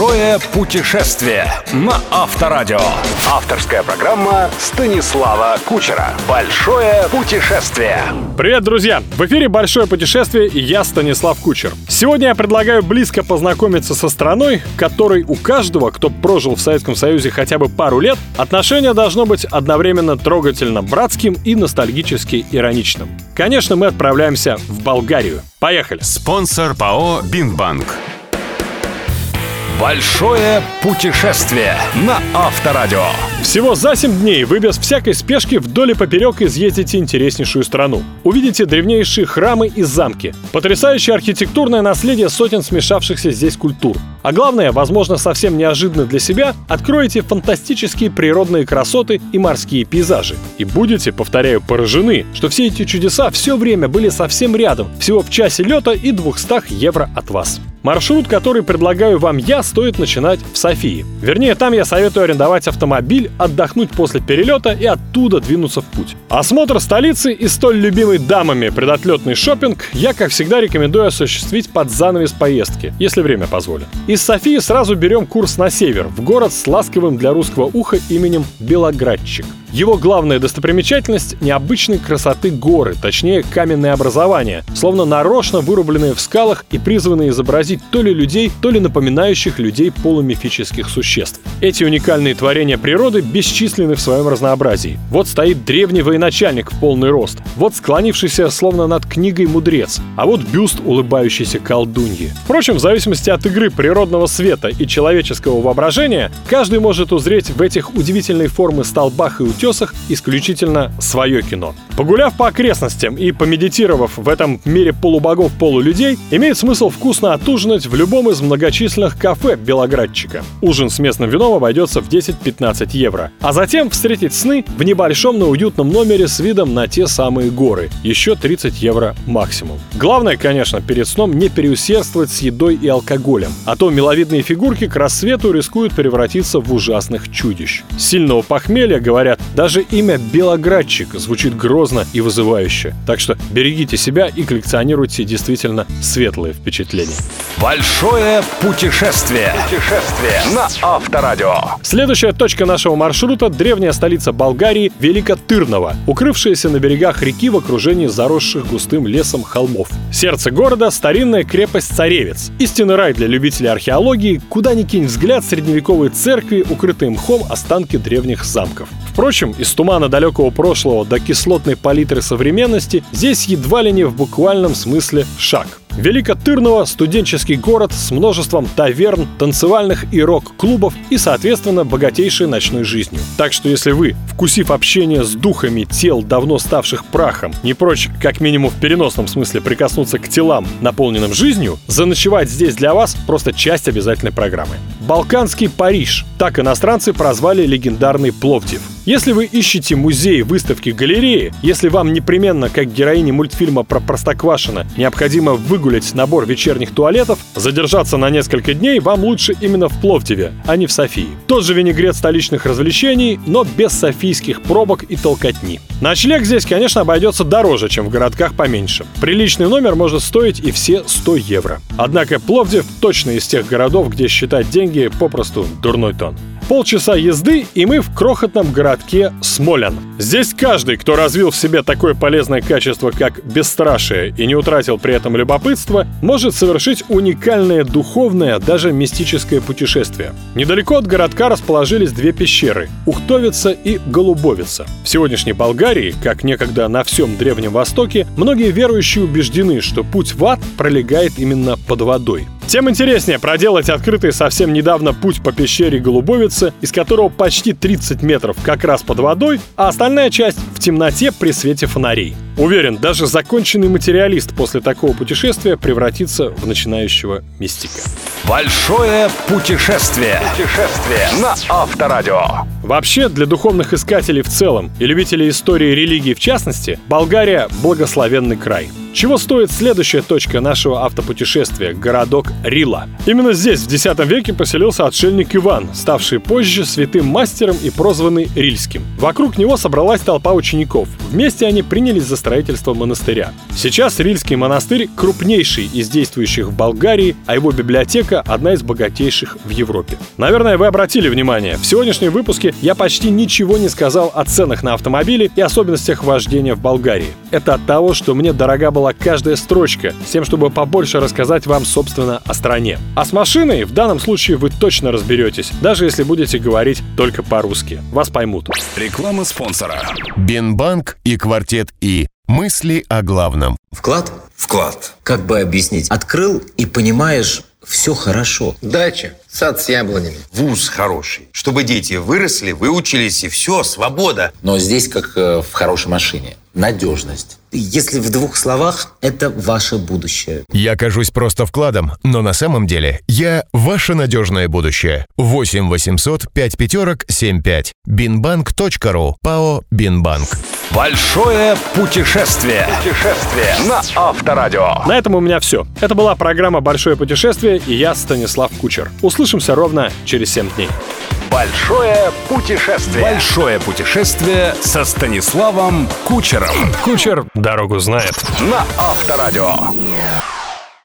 Большое путешествие на Авторадио. Авторская программа Станислава Кучера. Большое путешествие. Привет, друзья! В эфире «Большое путешествие» и я, Станислав Кучер. Сегодня я предлагаю близко познакомиться со страной, которой у каждого, кто прожил в Советском Союзе хотя бы пару лет, отношение должно быть одновременно трогательно братским и ностальгически ироничным. Конечно, мы отправляемся в Болгарию. Поехали! Спонсор ПАО «Бинбанк». Большое путешествие на Авторадио. Всего за 7 дней вы без всякой спешки вдоль и поперек изъездите интереснейшую страну. Увидите древнейшие храмы и замки, потрясающее архитектурное наследие сотен смешавшихся здесь культур. А главное, возможно, совсем неожиданно для себя, откроете фантастические природные красоты и морские пейзажи. И будете, повторяю, поражены, что все эти чудеса все время были совсем рядом, всего в часе лета и 200 евро от вас. Маршрут, который предлагаю вам я, стоит начинать в Софии. Вернее, там я советую арендовать автомобиль, отдохнуть после перелета и оттуда двинуться в путь. Осмотр столицы и столь любимый дамами предотлетный шопинг я, как всегда, рекомендую осуществить под занавес поездки, если время позволит. Из Софии сразу берем курс на север, в город с ласковым для русского уха именем Белоградчик. Его главная достопримечательность – необычной красоты горы, точнее каменные образования, словно нарочно вырубленные в скалах и призванные изобразить то ли людей, то ли напоминающих людей полумифических существ. Эти уникальные творения природы бесчисленны в своем разнообразии. Вот стоит древний военачальник в полный рост, вот склонившийся словно над книгой мудрец, а вот бюст улыбающейся колдуньи. Впрочем, в зависимости от игры природного света и человеческого воображения, каждый может узреть в этих удивительной формы столбах и утесах исключительно свое кино. Погуляв по окрестностям и помедитировав в этом мире полубогов полулюдей, имеет смысл вкусно отужинать в любом из многочисленных кафе Белоградчика. Ужин с местным вином обойдется в 10-15 евро. А затем встретить сны в небольшом, но уютном номере с видом на те самые горы. Еще 30 евро максимум. Главное, конечно, перед сном не переусердствовать с едой и алкоголем, а то миловидные фигурки к рассвету рискуют превратиться в ужасных чудищ. Сильного похмелья, говорят, даже имя Белоградчик звучит грозно и вызывающе. Так что берегите себя и коллекционируйте действительно светлые впечатления. Большое путешествие. Путешествие на Авторадио. Следующая точка нашего маршрута – древняя столица Болгарии Великотырново, укрывшаяся на берегах реки в окружении заросших густым лесом холмов. Сердце города – старинная крепость Царевец. Истинный рай для любителей археологии, куда ни кинь взгляд средневековой церкви, укрытые мхом останки древних замков. Впрочем, из тумана далекого прошлого до кислотной палитры современности здесь едва ли не в буквальном смысле шаг. Великотырново – студенческий город с множеством таверн, танцевальных и рок-клубов и, соответственно, богатейшей ночной жизнью. Так что если вы, вкусив общение с духами тел, давно ставших прахом, не прочь, как минимум в переносном смысле, прикоснуться к телам, наполненным жизнью, заночевать здесь для вас просто часть обязательной программы. Балканский Париж – так иностранцы прозвали легендарный Пловдив. Если вы ищете музеи, выставки, галереи, если вам непременно, как героине мультфильма про Простоквашино, необходимо выгулять набор вечерних туалетов, задержаться на несколько дней вам лучше именно в Пловдиве, а не в Софии. Тот же винегрет столичных развлечений, но без софийских пробок и толкотни. Ночлег здесь, конечно, обойдется дороже, чем в городках поменьше. Приличный номер может стоить и все 100 евро. Однако Пловдив точно из тех городов, где считать деньги попросту дурной тон. Полчаса езды, и мы в крохотном городке Смолян. Здесь каждый, кто развил в себе такое полезное качество, как бесстрашие, и не утратил при этом любопытство, может совершить уникальное духовное, даже мистическое путешествие. Недалеко от городка расположились две пещеры – Ухтовица и Голубовица. В сегодняшней Болгарии, как некогда на всем Древнем Востоке, многие верующие убеждены, что путь в ад пролегает именно под водой. Тем интереснее проделать открытый совсем недавно путь по пещере Голубовицы, из которого почти 30 метров как раз под водой, а остальная часть в темноте при свете фонарей. Уверен, даже законченный материалист после такого путешествия превратится в начинающего мистика. Большое путешествие. Путешествие на Авторадио. Вообще, для духовных искателей в целом и любителей истории и религии в частности, Болгария – благословенный край. Чего стоит следующая точка нашего автопутешествия – городок Рила. Именно здесь в X веке поселился отшельник Иван, ставший позже святым мастером и прозванный Рильским. Вокруг него собралась толпа учеников. Вместе они принялись за строительство монастыря. Сейчас Рильский монастырь крупнейший из действующих в Болгарии, а его библиотека одна из богатейших в Европе. Наверное, вы обратили внимание, в сегодняшнем выпуске я почти ничего не сказал о ценах на автомобили и особенностях вождения в Болгарии. Это от того, что мне дорога была каждая строчка, с тем, чтобы побольше рассказать вам, собственно, о стране. А с машиной в данном случае вы точно разберетесь, даже если будете говорить только по-русски. Вас поймут. Реклама спонсора. Бинбанк и Квартет И. Мысли о главном. Вклад? Вклад. Как бы объяснить? Открыл и понимаешь, все хорошо. Дача, сад с яблонями. Вуз хороший. Чтобы дети выросли, выучились и все, свобода. Но здесь как э, в хорошей машине. Надежность. Если в двух словах, это ваше будущее. Я кажусь просто вкладом, но на самом деле я ваше надежное будущее. 8 800 5 пятерок 75. Бинбанк.ру. ПАО Бинбанк. Большое путешествие. Путешествие на Авторадио. На этом у меня все. Это была программа «Большое путешествие» и я, Станислав Кучер. Услышимся ровно через 7 дней. Большое путешествие. Большое путешествие со Станиславом Кучером. Кучер дорогу знает. На Авторадио.